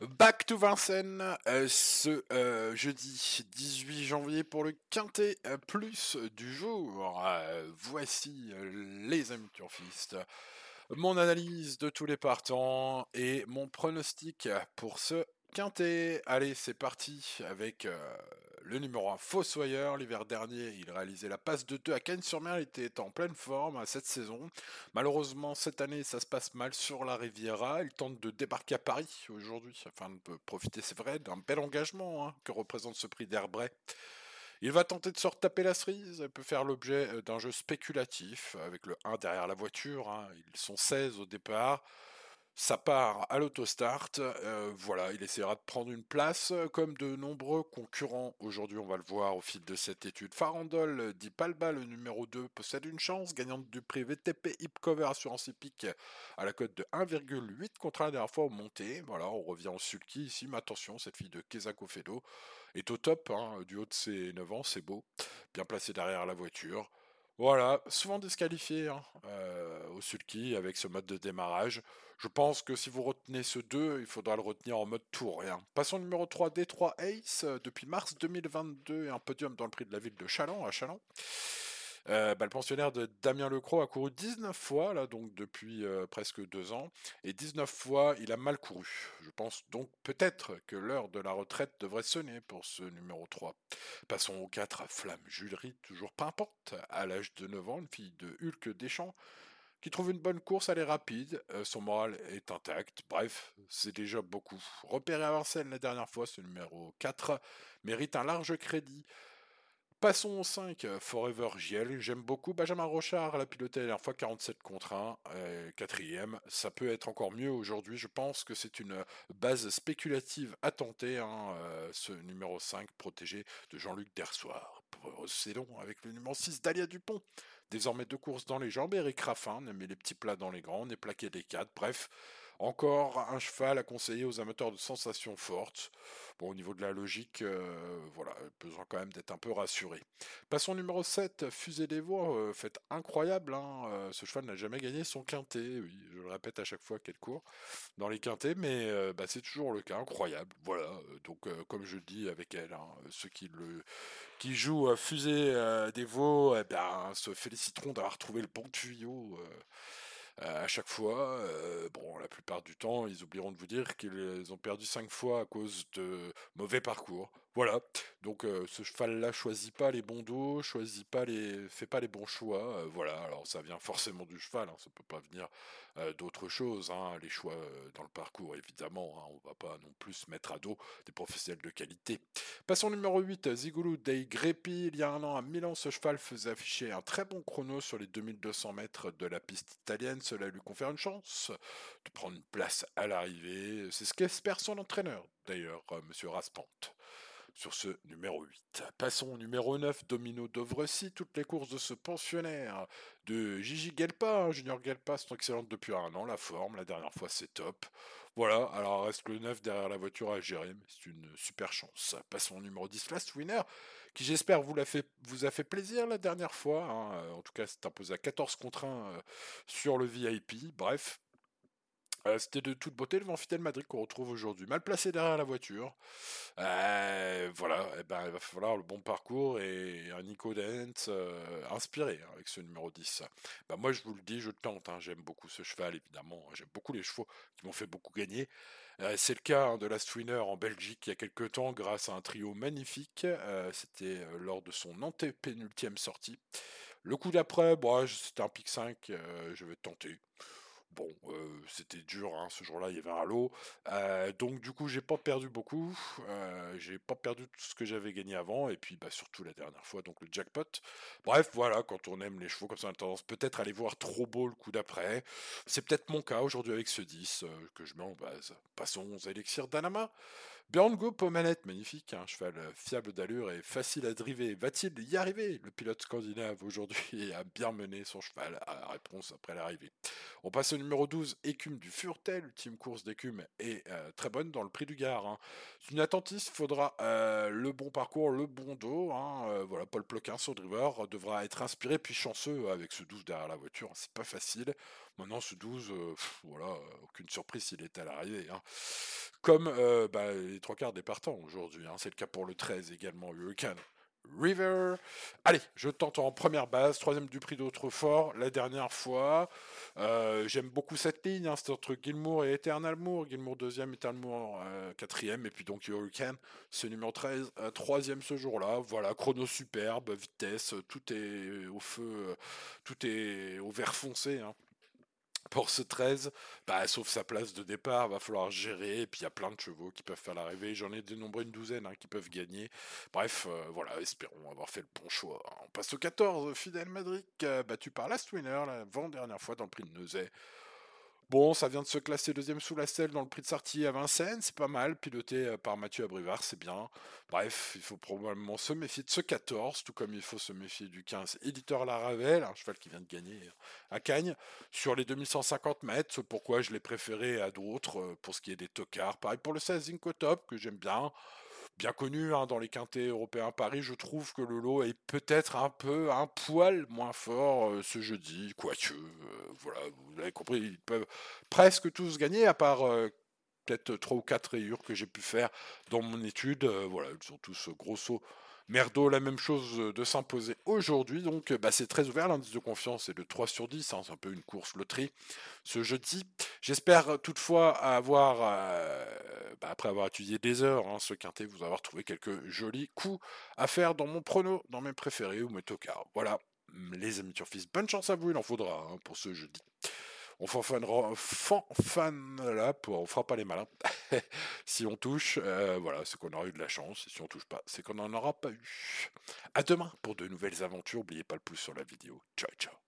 Back to Vincennes euh, ce euh, jeudi 18 janvier pour le quintet euh, plus du jour. voici les amis turfistes. Mon analyse de tous les partants et mon pronostic pour ce quintet. Allez, c'est parti avec le numéro 1, Fossoyeur, l'hiver dernier, il réalisait la passe de 2 à Cannes-sur-Mer, il était en pleine forme à cette saison. Malheureusement, cette année, ça se passe mal sur la Riviera. Il tente de débarquer à Paris aujourd'hui, afin de profiter, c'est vrai, d'un bel engagement hein, que représente ce prix d'Herbray. Il va tenter de se retaper la cerise, il peut faire l'objet euh, d'un jeu spéculatif, avec le 1 derrière la voiture, hein. ils sont 16 au départ. Ça part à l'autostart, voilà, il essaiera de prendre une place, comme de nombreux concurrents. Aujourd'hui, on va le voir au fil de cette étude. Farandole dit Palba, le numéro 2, possède une chance, gagnante du prix VTP Hipcover Assurance Epic à la cote de 1,8 contre la dernière fois au monté. Voilà, on revient en sulky ici, mais attention, cette fille de Kezako Fedo est au top, hein, du haut de ses 9 ans, c'est beau, bien placé derrière la voiture. Voilà, souvent disqualifié hein, euh, au sulky avec ce mode de démarrage. Je pense que si vous retenez ce 2, il faudra le retenir en mode tour. Rien. Passons au numéro 3, D3 Ace, euh, depuis mars 2022 et un podium dans le prix de la ville de Chalon, à Chalon. Euh, bah, le pensionnaire de Damien Lecroix a couru 19 fois, donc depuis euh, presque deux ans, et 19 fois, il a mal couru. Je pense donc peut-être que l'heure de la retraite devrait sonner pour ce numéro 3. Passons au 4, Flamme Julerie, toujours pimpante, à l'âge de 9 ans, une fille de Hulk Deschamps, qui trouve une bonne course, elle est rapide, euh, son moral est intact, bref, c'est déjà beaucoup. Repéré à Vincennes la dernière fois, ce numéro 4 mérite un large crédit. Passons au 5, euh, Forever JL. J'aime beaucoup Benjamin Rochard, la piloté la dernière fois 47 contre 1, euh, quatrième. Ça peut être encore mieux aujourd'hui. Je pense que c'est une base spéculative à tenter, hein, euh, ce numéro 5 protégé de Jean-Luc Dersoir. Procédons avec le numéro 6, Dalia Dupont. Désormais deux courses dans les jambes, Eric Raffin met les petits plats dans les grands, on est plaqué des 4. Bref, encore un cheval à conseiller aux amateurs de sensations fortes. Bon, au niveau de la logique, euh, voilà, besoin quand même d'être un peu rassuré. Passons numéro 7, Fusée des Voix, euh, incroyable, hein, euh, ce cheval n'a jamais gagné son quintet, je le répète à chaque fois qu'elle court dans les quintets, mais bah, c'est toujours le cas, incroyable, voilà, donc comme je le dis avec elle, hein, ceux qui, le, qui jouent Fusée des Veaux, eh bien, se féliciteront d'avoir trouvé le bon tuyau euh, à chaque fois. Euh, bon, la plupart du temps, ils oublieront de vous dire qu'ils ont perdu cinq fois à cause de mauvais parcours. Voilà. Donc euh, ce cheval-là choisit pas les bons dos, choisit pas les, fait pas les bons choix. voilà. Alors ça vient forcément du cheval. Hein, ça peut pas venir d'autre chose. Hein, les choix dans le parcours, évidemment. Hein, on va pas non plus mettre à dos des professionnels de qualité. Passons numéro 8, Zigulu Dei Grepi. Il y a un an à Milan, ce cheval faisait afficher un très bon chrono sur les 2200 mètres de la piste italienne cela lui confère une chance de prendre une place à l'arrivée. C'est ce qu'espère son entraîneur, d'ailleurs, euh, M. Raspante sur ce numéro 8. Passons au numéro 9, Domino Dovrecy, toutes les courses de ce pensionnaire de Gigi Gelpa. Hein, Junior Gelpa sont excellentes depuis un an, la forme, la dernière fois c'est top. Voilà, alors reste le 9 derrière la voiture à gérer, c'est une super chance. Passons au numéro 10, Last Winner, qui j'espère vous a fait plaisir la dernière fois. Hein. En tout cas, c'est imposé à 14 contre 1 euh, sur le VIP. Bref, euh, c'était de toute beauté le vent fidèle Madrid qu'on retrouve aujourd'hui. Mal placé derrière la voiture. Euh, voilà, eh ben, il va falloir le bon parcours et un Nico Dent euh, inspiré avec ce numéro 10. Bah, moi, je vous le dis, je tente. Hein. j'aime beaucoup ce cheval, évidemment. J'aime beaucoup les chevaux qui m'ont fait beaucoup gagner. c'est le cas hein, de Last Winner en Belgique il y a quelques temps grâce à un trio magnifique. c'était lors de son antépénultième sortie. Le coup d'après, bon, c'était un pic 5, je vais tenter. Bon, c'était dur, hein, ce jour-là, il y avait un lot. Donc, du coup, j'ai pas perdu beaucoup. Euh, j'ai pas perdu tout ce que j'avais gagné avant. Et puis, bah, surtout la dernière fois, donc le jackpot. Bref, voilà, quand on aime les chevaux, comme ça, on a tendance peut-être à aller voir trop beau le coup d'après. C'est peut-être mon cas aujourd'hui avec ce 10 que je mets en base. Passons aux élixirs d'Anama. Björn Goop aux manettes, magnifique, un cheval fiable d'allure et facile à driver. Va-t-il y arriver? Le pilote scandinave aujourd'hui a bien mené son cheval à la réponse après l'arrivée. On passe au numéro 12, Écume du Furtel, ultime course d'écume est euh, très bonne dans le prix du Gard. Hein. Une attentiste, faudra euh, le bon parcours, le bon dos. Hein. Euh, voilà, Paul Ploquin, son driver, devra être inspiré puis chanceux avec ce 12 derrière la voiture. C'est pas facile. Maintenant, ce 12, voilà, aucune surprise s'il est à l'arrivée. Comme bah, les trois quarts des partants aujourd'hui. Hein. C'est le cas pour le 13 également, Hurricane. River. Allez, je tente en première base, troisième du prix d'Autrefour, la dernière fois. Euh, j'aime beaucoup cette ligne, hein, c'est entre Gilmour et Eternal Moore. Gilmour deuxième, Eternal Moore euh, quatrième, et puis donc Hurricane, ce numéro 13, euh, troisième ce jour-là. Voilà, chrono superbe, vitesse, tout est au feu, tout est au vert foncé. Hein pour ce 13, bah, sauf sa place de départ, va falloir gérer. Et puis il y a plein de chevaux qui peuvent faire l'arrivée. J'en ai dénombré une douzaine hein, qui peuvent gagner. Bref, euh, voilà, espérons avoir fait le bon choix. On passe au 14, Fidel Madrid, battu par Last Winner, l'avant-dernière fois dans le prix de Neuzet. Bon, ça vient de se classer deuxième sous la selle dans le prix de sortie à Vincennes, c'est pas mal, piloté euh, par Mathieu Abrivard, c'est bien. Bref, il faut probablement se méfier de ce 14, tout comme il faut se méfier du 15 Éditeur Laravel, un cheval qui vient de gagner euh, à Cagnes, sur les 2150 mètres, pourquoi je l'ai préféré à d'autres, euh, pour ce qui est des tocards. Pareil pour le 16 Zinco Top, que j'aime bien, bien connu hein, dans les quintés européens Paris, je trouve que le lot est peut-être un peu un poil moins fort euh, ce jeudi, quoique, euh, voilà, vous l'avez compris, ils peuvent presque tous gagner, à part euh, peut-être trois ou quatre rayures que j'ai pu faire dans mon étude. voilà, ils sont tous grosso Merdo, la même chose de s'imposer aujourd'hui. Donc, bah, c'est très ouvert. L'indice de confiance est de 3 sur 10. Hein, c'est un peu une course loterie ce jeudi. J'espère toutefois avoir, bah, après avoir étudié des heures, hein, ce quintet, vous avoir trouvé quelques jolis coups à faire dans mon prono, dans mes préférés ou mes tocards. Voilà, les amis turfistes, bonne chance à vous, il en faudra hein, pour ce jeudi. On fanfanera, fan, là, pour, on fera pas les malins. si on touche, euh, voilà, c'est qu'on aura eu de la chance. Et si on touche pas, c'est qu'on n'en aura pas eu. À demain pour de nouvelles aventures. N'oubliez pas le pouce sur la vidéo. Ciao, ciao.